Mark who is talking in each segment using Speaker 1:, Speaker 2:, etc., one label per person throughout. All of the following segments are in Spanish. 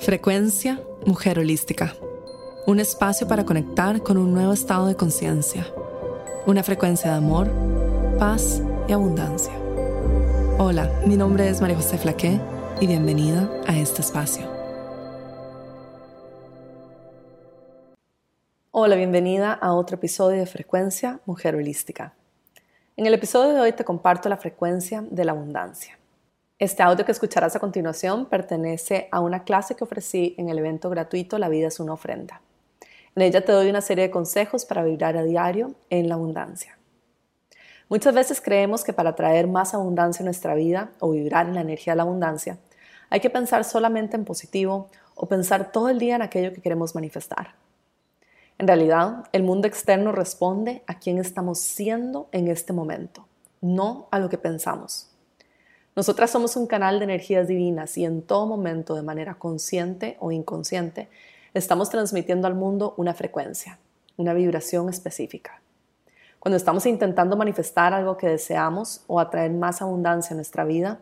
Speaker 1: Frecuencia Mujer Holística. Un espacio para conectar con un nuevo estado de conciencia. Una frecuencia de amor, paz y abundancia. Hola, mi nombre es María José Flaqué y bienvenida a este espacio. Hola, bienvenida a otro episodio de Frecuencia Mujer Holística. En el episodio de hoy te comparto la frecuencia de la abundancia. Este audio que escucharás a continuación pertenece a una clase que ofrecí en el evento gratuito La vida es una ofrenda. En ella te doy una serie de consejos para vibrar a diario en la abundancia. Muchas veces creemos que para traer más abundancia en nuestra vida o vibrar en la energía de la abundancia, hay que pensar solamente en positivo o pensar todo el día en aquello que queremos manifestar. En realidad, el mundo externo responde a quién estamos siendo en este momento, no a lo que pensamos. Nosotras somos un canal de energías divinas y en todo momento, de manera consciente o inconsciente, estamos transmitiendo al mundo una frecuencia, una vibración específica. Cuando estamos intentando manifestar algo que deseamos o atraer más abundancia en nuestra vida,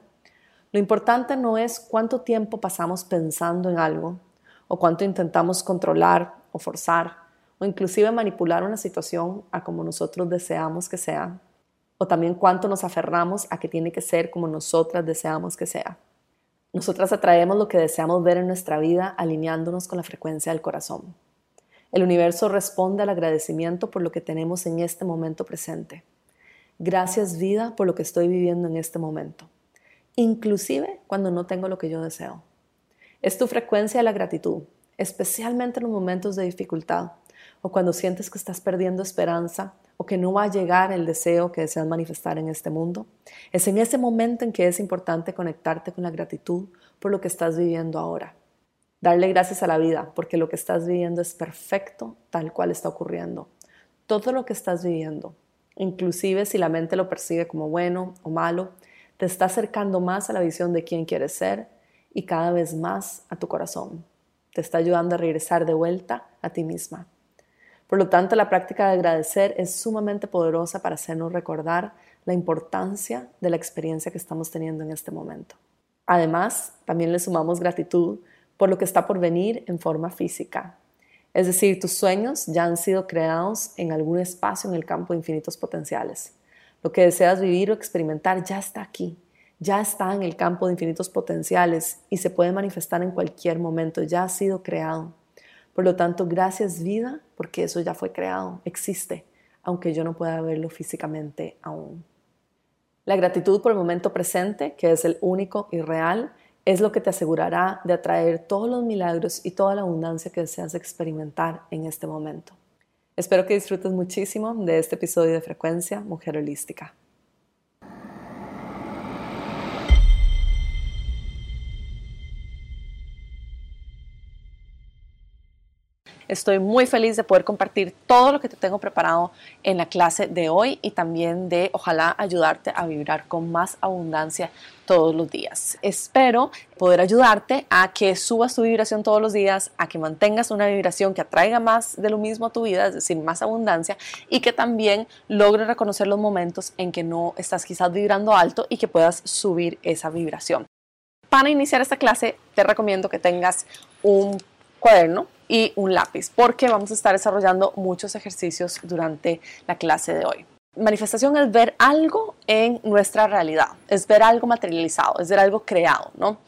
Speaker 1: lo importante no es cuánto tiempo pasamos pensando en algo o cuánto intentamos controlar o forzar o inclusive manipular una situación a como nosotros deseamos que sea, o también cuánto nos aferramos a que tiene que ser como nosotras deseamos que sea. Nosotras atraemos lo que deseamos ver en nuestra vida alineándonos con la frecuencia del corazón. El universo responde al agradecimiento por lo que tenemos en este momento presente. Gracias vida por lo que estoy viviendo en este momento, inclusive cuando no tengo lo que yo deseo. Es tu frecuencia de la gratitud, especialmente en los momentos de dificultad o cuando sientes que estás perdiendo esperanza o que no va a llegar el deseo que deseas manifestar en este mundo. Es en ese momento en que es importante conectarte con la gratitud por lo que estás viviendo ahora. Darle gracias a la vida porque lo que estás viviendo es perfecto tal cual está ocurriendo. Todo lo que estás viviendo, inclusive si la mente lo percibe como bueno o malo, te está acercando más a la visión de quién quieres ser y cada vez más a tu corazón. Te está ayudando a regresar de vuelta a ti misma. Por lo tanto, la práctica de agradecer es sumamente poderosa para hacernos recordar la importancia de la experiencia que estamos teniendo en este momento. Además, también le sumamos gratitud por lo que está por venir en forma física. Es decir, tus sueños ya han sido creados en algún espacio en el campo de infinitos potenciales. Lo que deseas vivir o experimentar ya está aquí, ya está en el campo de infinitos potenciales y se puede manifestar en cualquier momento, ya ha sido creado. Por lo tanto, gracias vida, porque eso ya fue creado, existe, aunque yo no pueda verlo físicamente aún. La gratitud por el momento presente, que es el único y real, es lo que te asegurará de atraer todos los milagros y toda la abundancia que deseas experimentar en este momento. Espero que disfrutes muchísimo de este episodio de Frecuencia Mujer Holística. Estoy muy feliz de poder compartir todo lo que te tengo preparado en la clase de hoy y también de ojalá ayudarte a vibrar con más abundancia todos los días. Espero poder ayudarte a que subas tu vibración todos los días, a que mantengas una vibración que atraiga más de lo mismo a tu vida, es decir, más abundancia, y que también logres reconocer los momentos en que no estás quizás vibrando alto y que puedas subir esa vibración. Para iniciar esta clase, te recomiendo que tengas un cuaderno y un lápiz, porque vamos a estar desarrollando muchos ejercicios durante la clase de hoy. Manifestación es ver algo en nuestra realidad, es ver algo materializado, es ver algo creado, ¿no?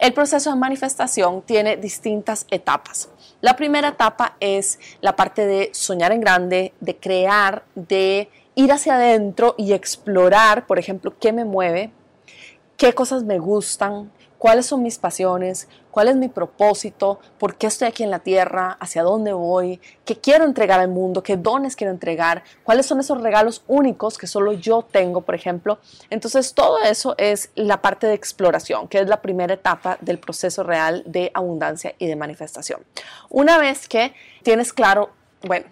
Speaker 1: El proceso de manifestación tiene distintas etapas. La primera etapa es la parte de soñar en grande, de crear, de ir hacia adentro y explorar, por ejemplo, qué me mueve, qué cosas me gustan, cuáles son mis pasiones, cuál es mi propósito, por qué estoy aquí en la tierra, hacia dónde voy, qué quiero entregar al mundo, qué dones quiero entregar, cuáles son esos regalos únicos que solo yo tengo, por ejemplo. Entonces, todo eso es la parte de exploración, que es la primera etapa del proceso real de abundancia y de manifestación. Una vez que tienes claro, bueno,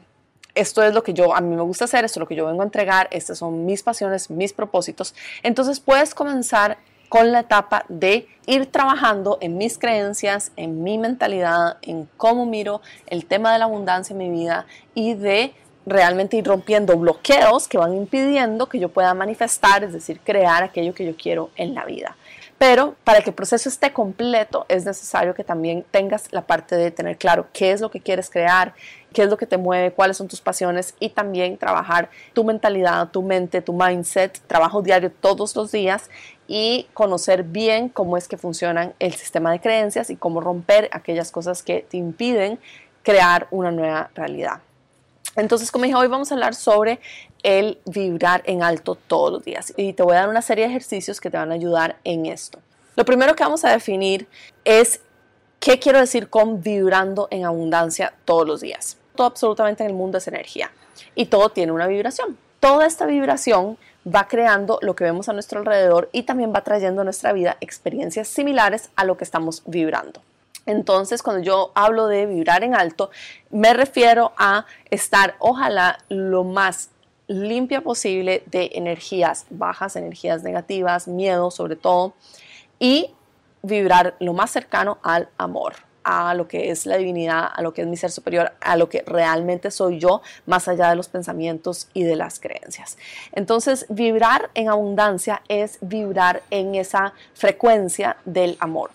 Speaker 1: esto es lo que yo a mí me gusta hacer, esto es lo que yo vengo a entregar, estas son mis pasiones, mis propósitos. Entonces puedes comenzar con la etapa de ir trabajando en mis creencias, en mi mentalidad, en cómo miro el tema de la abundancia en mi vida y de realmente ir rompiendo bloqueos que van impidiendo que yo pueda manifestar, es decir, crear aquello que yo quiero en la vida. Pero para que el proceso esté completo es necesario que también tengas la parte de tener claro qué es lo que quieres crear, qué es lo que te mueve, cuáles son tus pasiones y también trabajar tu mentalidad, tu mente, tu mindset, trabajo diario todos los días y conocer bien cómo es que funcionan el sistema de creencias y cómo romper aquellas cosas que te impiden crear una nueva realidad. Entonces, como dije, hoy vamos a hablar sobre el vibrar en alto todos los días y te voy a dar una serie de ejercicios que te van a ayudar en esto. Lo primero que vamos a definir es qué quiero decir con vibrando en abundancia todos los días. Todo absolutamente en el mundo es energía y todo tiene una vibración. Toda esta vibración va creando lo que vemos a nuestro alrededor y también va trayendo a nuestra vida experiencias similares a lo que estamos vibrando. Entonces, cuando yo hablo de vibrar en alto, me refiero a estar, ojalá, lo más limpia posible de energías bajas, energías negativas, miedo sobre todo, y vibrar lo más cercano al amor a lo que es la divinidad, a lo que es mi ser superior, a lo que realmente soy yo, más allá de los pensamientos y de las creencias. Entonces, vibrar en abundancia es vibrar en esa frecuencia del amor.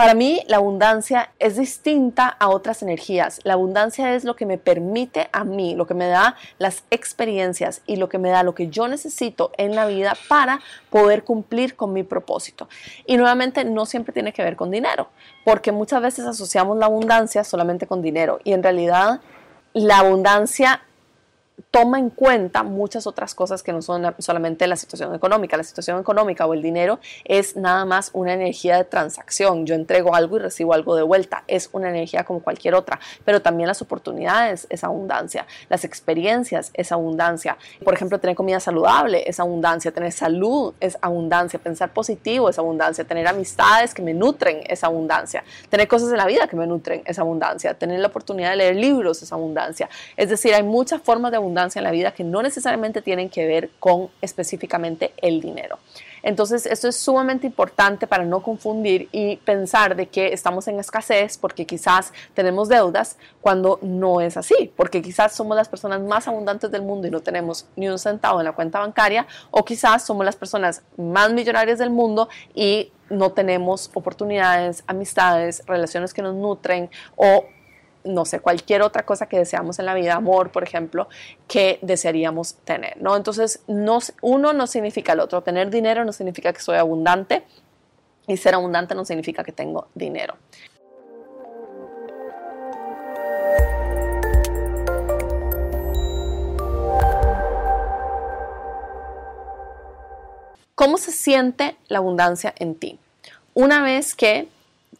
Speaker 1: Para mí la abundancia es distinta a otras energías. La abundancia es lo que me permite a mí, lo que me da las experiencias y lo que me da lo que yo necesito en la vida para poder cumplir con mi propósito. Y nuevamente no siempre tiene que ver con dinero, porque muchas veces asociamos la abundancia solamente con dinero y en realidad la abundancia toma en cuenta muchas otras cosas que no son solamente la situación económica. La situación económica o el dinero es nada más una energía de transacción. Yo entrego algo y recibo algo de vuelta. Es una energía como cualquier otra. Pero también las oportunidades es abundancia. Las experiencias es abundancia. Por ejemplo, tener comida saludable es abundancia. Tener salud es abundancia. Pensar positivo es abundancia. Tener amistades que me nutren es abundancia. Tener cosas en la vida que me nutren es abundancia. Tener la oportunidad de leer libros es abundancia. Es decir, hay muchas formas de abundancia en la vida que no necesariamente tienen que ver con específicamente el dinero. Entonces, esto es sumamente importante para no confundir y pensar de que estamos en escasez porque quizás tenemos deudas cuando no es así, porque quizás somos las personas más abundantes del mundo y no tenemos ni un centavo en la cuenta bancaria, o quizás somos las personas más millonarias del mundo y no tenemos oportunidades, amistades, relaciones que nos nutren o no sé, cualquier otra cosa que deseamos en la vida, amor, por ejemplo, que desearíamos tener, ¿no? Entonces, uno no significa el otro. Tener dinero no significa que soy abundante y ser abundante no significa que tengo dinero. ¿Cómo se siente la abundancia en ti? Una vez que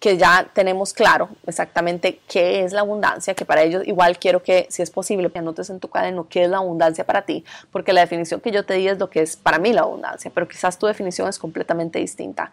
Speaker 1: que ya tenemos claro exactamente qué es la abundancia, que para ello igual quiero que, si es posible, anotes en tu cuaderno qué es la abundancia para ti, porque la definición que yo te di es lo que es para mí la abundancia, pero quizás tu definición es completamente distinta.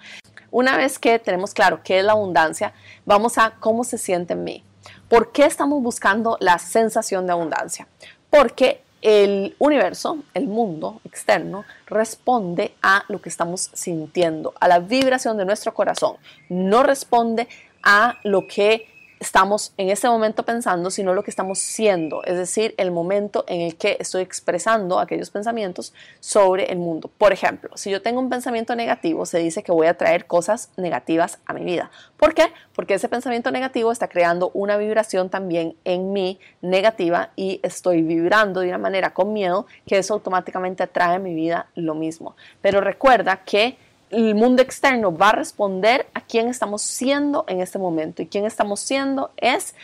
Speaker 1: Una vez que tenemos claro qué es la abundancia, vamos a cómo se siente en mí. ¿Por qué estamos buscando la sensación de abundancia? Porque el universo, el mundo externo, responde a lo que estamos sintiendo, a la vibración de nuestro corazón. No responde a lo que estamos en este momento pensando, sino lo que estamos siendo, es decir, el momento en el que estoy expresando aquellos pensamientos sobre el mundo. Por ejemplo, si yo tengo un pensamiento negativo, se dice que voy a traer cosas negativas a mi vida. ¿Por qué? Porque ese pensamiento negativo está creando una vibración también en mí negativa y estoy vibrando de una manera con miedo que eso automáticamente atrae a mi vida lo mismo. Pero recuerda que el mundo externo va a responder a quién estamos siendo en este momento. Y quién estamos siendo es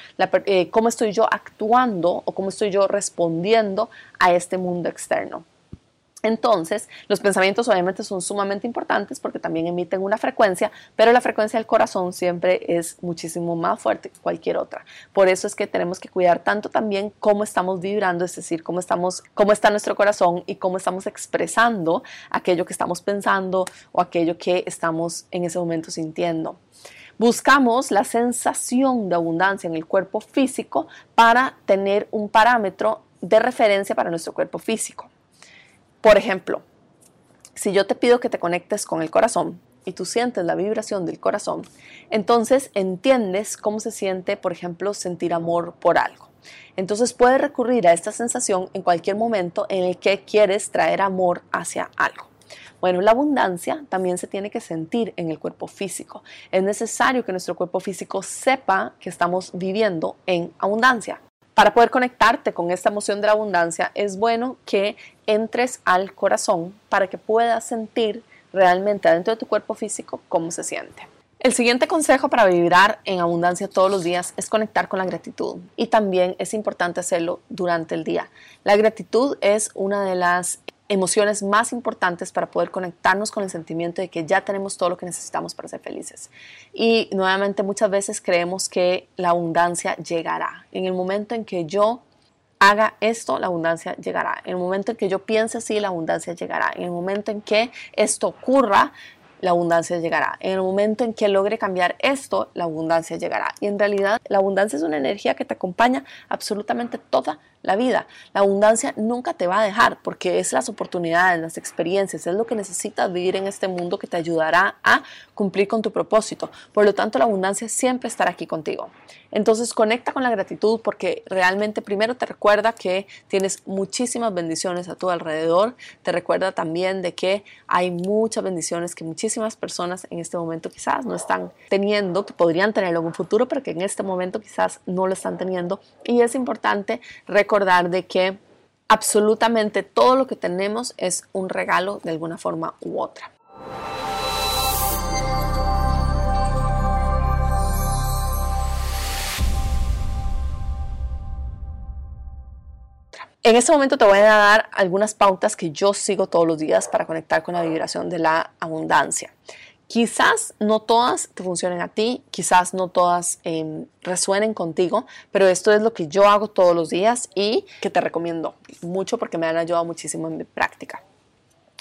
Speaker 1: eh, cómo estoy yo actuando o cómo estoy yo respondiendo a este mundo externo. Entonces, los pensamientos obviamente son sumamente importantes porque también emiten una frecuencia, pero la frecuencia del corazón siempre es muchísimo más fuerte que cualquier otra. Por eso es que tenemos que cuidar tanto también cómo estamos vibrando, es decir, cómo estamos, cómo está nuestro corazón y cómo estamos expresando aquello que estamos pensando o aquello que estamos en ese momento sintiendo. Buscamos la sensación de abundancia en el cuerpo físico para tener un parámetro de referencia para nuestro cuerpo físico. Por ejemplo, si yo te pido que te conectes con el corazón y tú sientes la vibración del corazón, entonces entiendes cómo se siente, por ejemplo, sentir amor por algo. Entonces puedes recurrir a esta sensación en cualquier momento en el que quieres traer amor hacia algo. Bueno, la abundancia también se tiene que sentir en el cuerpo físico. Es necesario que nuestro cuerpo físico sepa que estamos viviendo en abundancia. Para poder conectarte con esta emoción de la abundancia, es bueno que entres al corazón para que puedas sentir realmente adentro de tu cuerpo físico cómo se siente. El siguiente consejo para vibrar en abundancia todos los días es conectar con la gratitud y también es importante hacerlo durante el día. La gratitud es una de las emociones más importantes para poder conectarnos con el sentimiento de que ya tenemos todo lo que necesitamos para ser felices. Y nuevamente muchas veces creemos que la abundancia llegará. En el momento en que yo haga esto, la abundancia llegará. En el momento en que yo piense así, la abundancia llegará. En el momento en que esto ocurra, la abundancia llegará. En el momento en que logre cambiar esto, la abundancia llegará. Y en realidad la abundancia es una energía que te acompaña absolutamente toda la vida. La abundancia nunca te va a dejar porque es las oportunidades, las experiencias, es lo que necesitas vivir en este mundo que te ayudará a cumplir con tu propósito. Por lo tanto, la abundancia siempre estará aquí contigo. Entonces, conecta con la gratitud porque realmente primero te recuerda que tienes muchísimas bendiciones a tu alrededor. Te recuerda también de que hay muchas bendiciones que muchísimas personas en este momento quizás no están teniendo, que podrían tenerlo en un futuro, pero que en este momento quizás no lo están teniendo. Y es importante recordar de que absolutamente todo lo que tenemos es un regalo de alguna forma u otra. En este momento te voy a dar algunas pautas que yo sigo todos los días para conectar con la vibración de la abundancia. Quizás no todas te funcionen a ti, quizás no todas em, resuenen contigo, pero esto es lo que yo hago todos los días y que te recomiendo mucho porque me han ayudado muchísimo en mi práctica.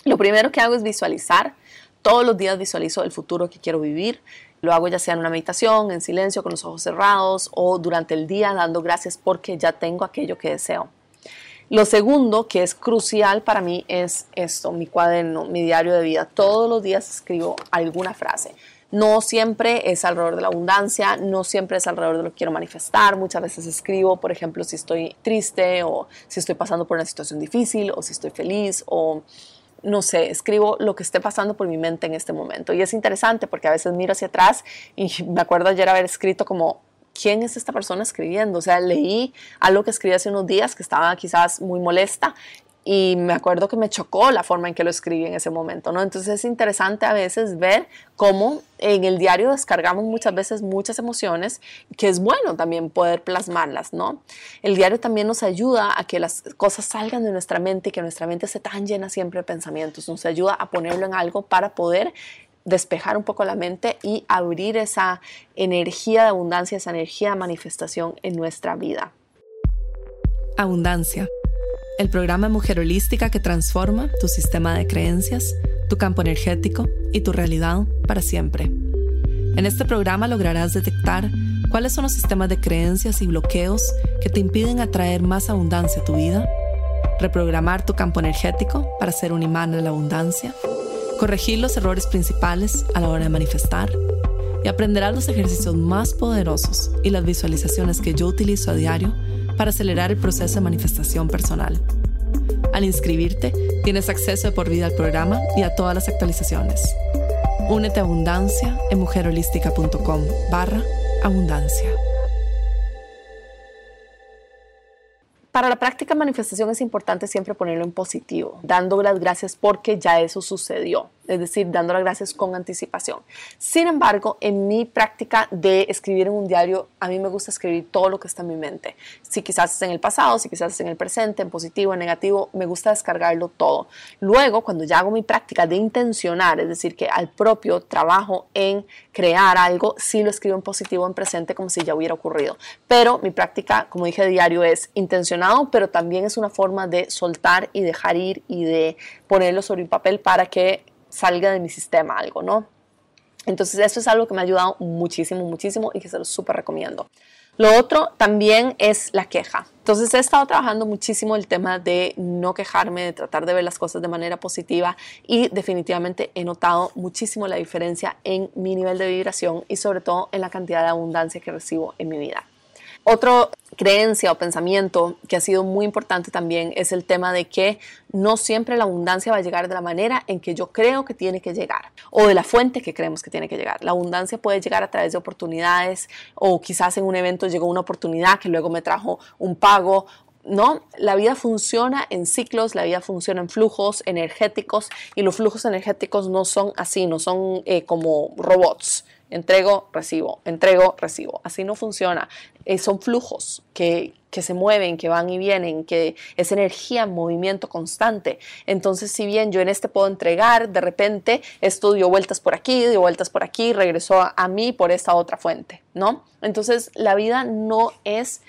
Speaker 1: Lo primero que hago es visualizar. Todos los días visualizo el futuro que quiero vivir. Lo hago ya sea en una meditación, en silencio, con los ojos cerrados o durante el día dando gracias porque ya tengo aquello que deseo. Lo segundo, que es crucial para mí, es esto, mi cuaderno, mi diario de vida. Todos los días escribo alguna frase. No siempre es alrededor de la abundancia, no siempre es alrededor de lo que quiero manifestar. Muchas veces escribo, por ejemplo, si estoy triste o si estoy pasando por una situación difícil o si estoy feliz o no sé, escribo lo que esté pasando por mi mente en este momento. Y es interesante porque a veces miro hacia atrás y me acuerdo ayer haber escrito como ¿quién es esta persona escribiendo? O sea, leí algo que escribí hace unos días que estaba quizás muy molesta y me acuerdo que me chocó la forma en que lo escribí en ese momento, ¿no? Entonces es interesante a veces ver cómo en el diario descargamos muchas veces muchas emociones, que es bueno también poder plasmarlas, ¿no? El diario también nos ayuda a que las cosas salgan de nuestra mente y que nuestra mente se tan llena siempre de pensamientos, nos ayuda a ponerlo en algo para poder despejar un poco la mente y abrir esa energía de abundancia, esa energía de manifestación en nuestra vida.
Speaker 2: Abundancia, el programa Mujer Holística que transforma tu sistema de creencias, tu campo energético y tu realidad para siempre. En este programa lograrás detectar cuáles son los sistemas de creencias y bloqueos que te impiden atraer más abundancia a tu vida, reprogramar tu campo energético para ser un imán de la abundancia, corregir los errores principales a la hora de manifestar y aprenderás los ejercicios más poderosos y las visualizaciones que yo utilizo a diario para acelerar el proceso de manifestación personal. Al inscribirte, tienes acceso de por vida al programa y a todas las actualizaciones. Únete a Abundancia en mujerholística.com barra abundancia.
Speaker 1: Para la práctica manifestación es importante siempre ponerlo en positivo, dando las gracias porque ya eso sucedió es decir, dando las gracias con anticipación. Sin embargo, en mi práctica de escribir en un diario, a mí me gusta escribir todo lo que está en mi mente. Si quizás es en el pasado, si quizás es en el presente, en positivo, en negativo, me gusta descargarlo todo. Luego, cuando ya hago mi práctica de intencionar, es decir, que al propio trabajo en crear algo, sí lo escribo en positivo, en presente, como si ya hubiera ocurrido. Pero mi práctica, como dije, diario es intencionado, pero también es una forma de soltar y dejar ir y de ponerlo sobre un papel para que salga de mi sistema algo, ¿no? Entonces, esto es algo que me ha ayudado muchísimo, muchísimo y que se lo súper recomiendo. Lo otro también es la queja. Entonces he estado trabajando muchísimo el tema de no quejarme, de tratar de ver las cosas de manera positiva y definitivamente he notado muchísimo la diferencia en mi nivel de vibración y sobre todo en la cantidad de abundancia que recibo en mi vida. Otro creencia o pensamiento que ha sido muy importante también es el tema de que no siempre la abundancia va a llegar de la manera en que yo creo que tiene que llegar o de la fuente que creemos que tiene que llegar. La abundancia puede llegar a través de oportunidades o quizás en un evento llegó una oportunidad que luego me trajo un pago ¿no? La vida funciona en ciclos, la vida funciona en flujos energéticos y los flujos energéticos no son así, no son eh, como robots. Entrego, recibo, entrego, recibo. Así no funciona. Eh, son flujos que, que se mueven, que van y vienen, que es energía en movimiento constante. Entonces, si bien yo en este puedo entregar, de repente esto dio vueltas por aquí, dio vueltas por aquí, regresó a, a mí por esta otra fuente, ¿no? Entonces, la vida no es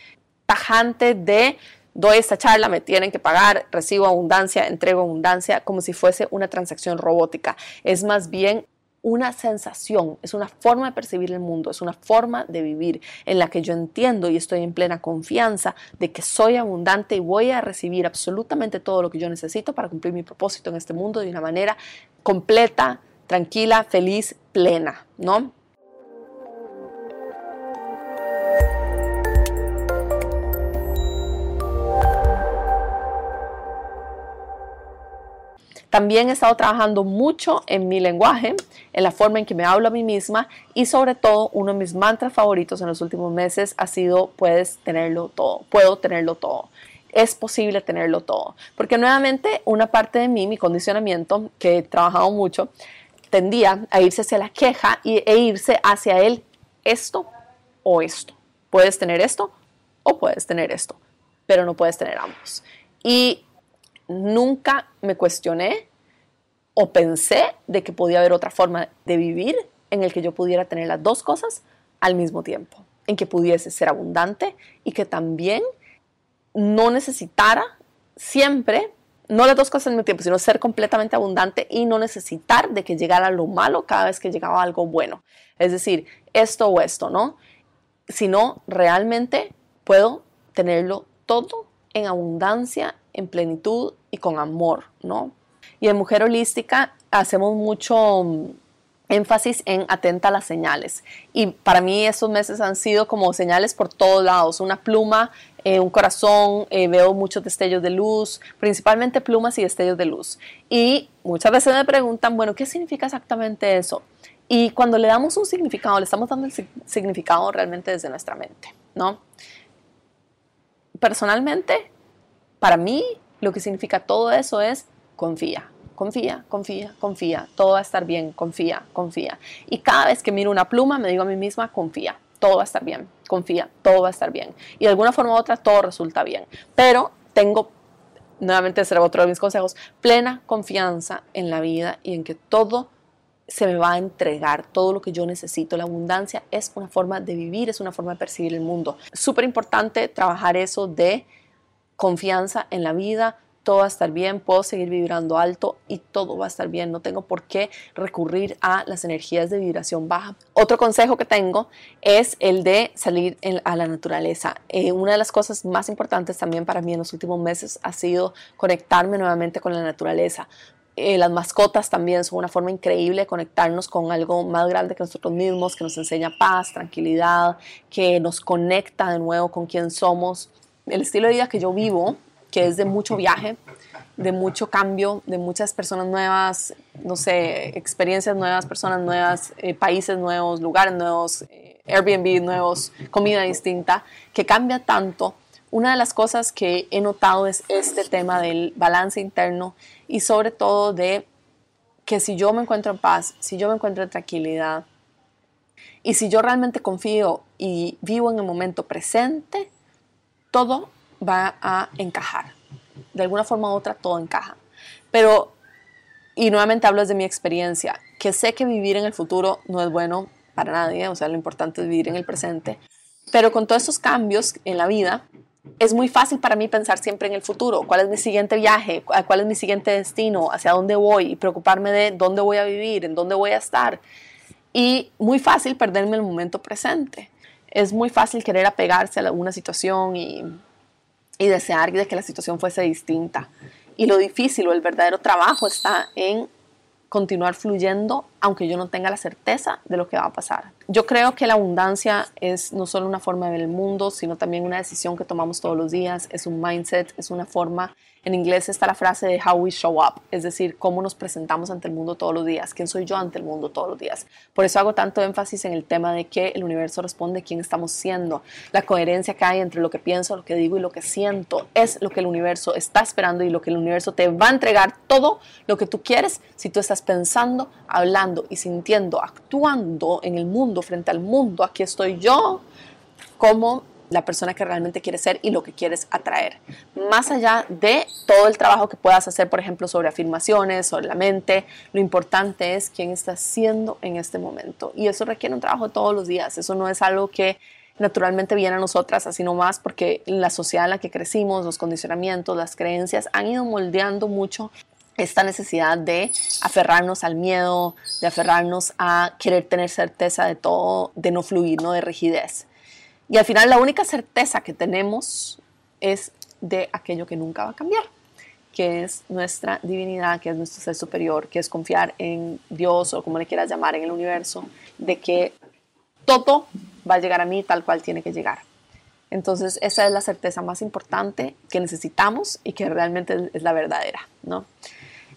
Speaker 1: tajante de doy esta charla, me tienen que pagar, recibo abundancia, entrego abundancia, como si fuese una transacción robótica. Es más bien una sensación, es una forma de percibir el mundo, es una forma de vivir en la que yo entiendo y estoy en plena confianza de que soy abundante y voy a recibir absolutamente todo lo que yo necesito para cumplir mi propósito en este mundo de una manera completa, tranquila, feliz, plena, ¿no? También he estado trabajando mucho en mi lenguaje, en la forma en que me hablo a mí misma y sobre todo uno de mis mantras favoritos en los últimos meses ha sido puedes tenerlo todo, puedo tenerlo todo. Es posible tenerlo todo. Porque nuevamente una parte de mí, mi condicionamiento, que he trabajado mucho, tendía a irse hacia la queja e irse hacia el esto o esto. Puedes tener esto o puedes tener esto, pero no puedes tener ambos. Y nunca me cuestioné o pensé de que podía haber otra forma de vivir en el que yo pudiera tener las dos cosas al mismo tiempo, en que pudiese ser abundante y que también no necesitara siempre, no las dos cosas al mismo tiempo, sino ser completamente abundante y no necesitar de que llegara lo malo cada vez que llegaba algo bueno. Es decir, esto o esto, ¿no? Sino realmente puedo tenerlo todo en abundancia en plenitud y con amor, ¿no? Y en Mujer Holística hacemos mucho mm, énfasis en atenta a las señales. Y para mí estos meses han sido como señales por todos lados. Una pluma, eh, un corazón, eh, veo muchos destellos de luz, principalmente plumas y destellos de luz. Y muchas veces me preguntan, bueno, ¿qué significa exactamente eso? Y cuando le damos un significado, le estamos dando el significado realmente desde nuestra mente, ¿no? Personalmente, para mí, lo que significa todo eso es confía, confía, confía, confía, todo va a estar bien, confía, confía. Y cada vez que miro una pluma, me digo a mí misma, confía, todo va a estar bien, confía, todo va a estar bien. Y de alguna forma u otra, todo resulta bien. Pero tengo, nuevamente será otro de mis consejos, plena confianza en la vida y en que todo se me va a entregar todo lo que yo necesito. La abundancia es una forma de vivir, es una forma de percibir el mundo. Súper importante trabajar eso de confianza en la vida, todo va a estar bien, puedo seguir vibrando alto y todo va a estar bien, no tengo por qué recurrir a las energías de vibración baja. Otro consejo que tengo es el de salir a la naturaleza. Eh, una de las cosas más importantes también para mí en los últimos meses ha sido conectarme nuevamente con la naturaleza. Eh, las mascotas también son una forma increíble de conectarnos con algo más grande que nosotros mismos, que nos enseña paz, tranquilidad, que nos conecta de nuevo con quién somos el estilo de vida que yo vivo, que es de mucho viaje, de mucho cambio, de muchas personas nuevas, no sé, experiencias nuevas, personas nuevas, eh, países nuevos, lugares nuevos, eh, Airbnb nuevos, comida distinta, que cambia tanto. Una de las cosas que he notado es este tema del balance interno y sobre todo de que si yo me encuentro en paz, si yo me encuentro en tranquilidad y si yo realmente confío y vivo en el momento presente, todo va a encajar. De alguna forma u otra, todo encaja. Pero, y nuevamente hablo de mi experiencia, que sé que vivir en el futuro no es bueno para nadie, o sea, lo importante es vivir en el presente. Pero con todos estos cambios en la vida, es muy fácil para mí pensar siempre en el futuro, cuál es mi siguiente viaje, cuál es mi siguiente destino, hacia dónde voy y preocuparme de dónde voy a vivir, en dónde voy a estar. Y muy fácil perderme el momento presente. Es muy fácil querer apegarse a alguna situación y, desear de que la situación fuese distinta. Y lo difícil o el verdadero trabajo está en continuar fluyendo aunque yo no tenga la certeza de lo que va a pasar. Yo creo que la abundancia es no solo una forma de ver el mundo, sino también una decisión que tomamos todos los días, es un mindset, es una forma en inglés está la frase de how we show up, es decir, cómo nos presentamos ante el mundo todos los días, quién soy yo ante el mundo todos los días. Por eso hago tanto énfasis en el tema de que el universo responde quién estamos siendo. La coherencia que hay entre lo que pienso, lo que digo y lo que siento es lo que el universo está esperando y lo que el universo te va a entregar todo lo que tú quieres si tú estás pensando, hablando y sintiendo, actuando en el mundo, frente al mundo. Aquí estoy yo como la persona que realmente quieres ser y lo que quieres atraer. Más allá de todo el trabajo que puedas hacer, por ejemplo, sobre afirmaciones, sobre la mente, lo importante es quién estás siendo en este momento. Y eso requiere un trabajo todos los días. Eso no es algo que naturalmente viene a nosotras así nomás porque la sociedad en la que crecimos, los condicionamientos, las creencias han ido moldeando mucho esta necesidad de aferrarnos al miedo, de aferrarnos a querer tener certeza de todo, de no fluir, no de rigidez. Y al final la única certeza que tenemos es de aquello que nunca va a cambiar, que es nuestra divinidad, que es nuestro ser superior, que es confiar en Dios o como le quieras llamar, en el universo, de que todo va a llegar a mí tal cual tiene que llegar. Entonces esa es la certeza más importante que necesitamos y que realmente es la verdadera, ¿no?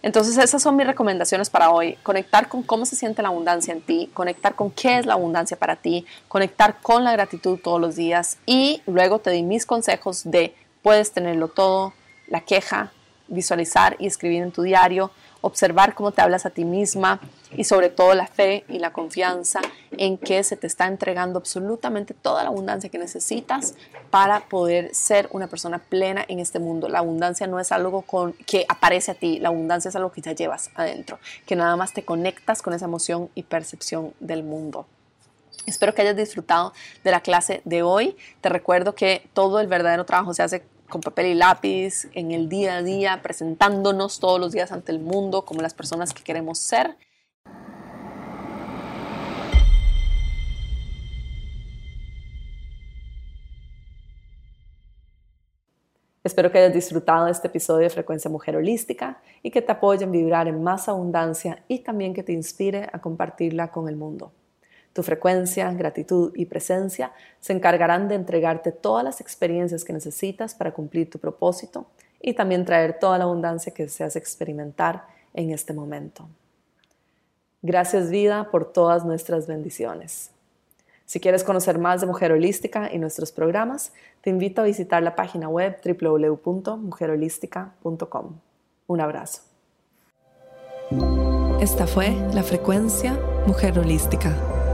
Speaker 1: Entonces esas son mis recomendaciones para hoy. Conectar con cómo se siente la abundancia en ti, conectar con qué es la abundancia para ti, conectar con la gratitud todos los días y luego te di mis consejos de puedes tenerlo todo, la queja, visualizar y escribir en tu diario, observar cómo te hablas a ti misma y sobre todo la fe y la confianza en que se te está entregando absolutamente toda la abundancia que necesitas para poder ser una persona plena en este mundo. La abundancia no es algo que aparece a ti, la abundancia es algo que ya llevas adentro, que nada más te conectas con esa emoción y percepción del mundo. Espero que hayas disfrutado de la clase de hoy. Te recuerdo que todo el verdadero trabajo se hace con papel y lápiz, en el día a día, presentándonos todos los días ante el mundo como las personas que queremos ser. Espero que hayas disfrutado de este episodio de Frecuencia Mujer Holística y que te apoye en vibrar en más abundancia y también que te inspire a compartirla con el mundo. Tu frecuencia, gratitud y presencia se encargarán de entregarte todas las experiencias que necesitas para cumplir tu propósito y también traer toda la abundancia que deseas experimentar en este momento. Gracias vida por todas nuestras bendiciones. Si quieres conocer más de Mujer Holística y nuestros programas, te invito a visitar la página web www.mujerholística.com. Un abrazo.
Speaker 2: Esta fue la frecuencia Mujer Holística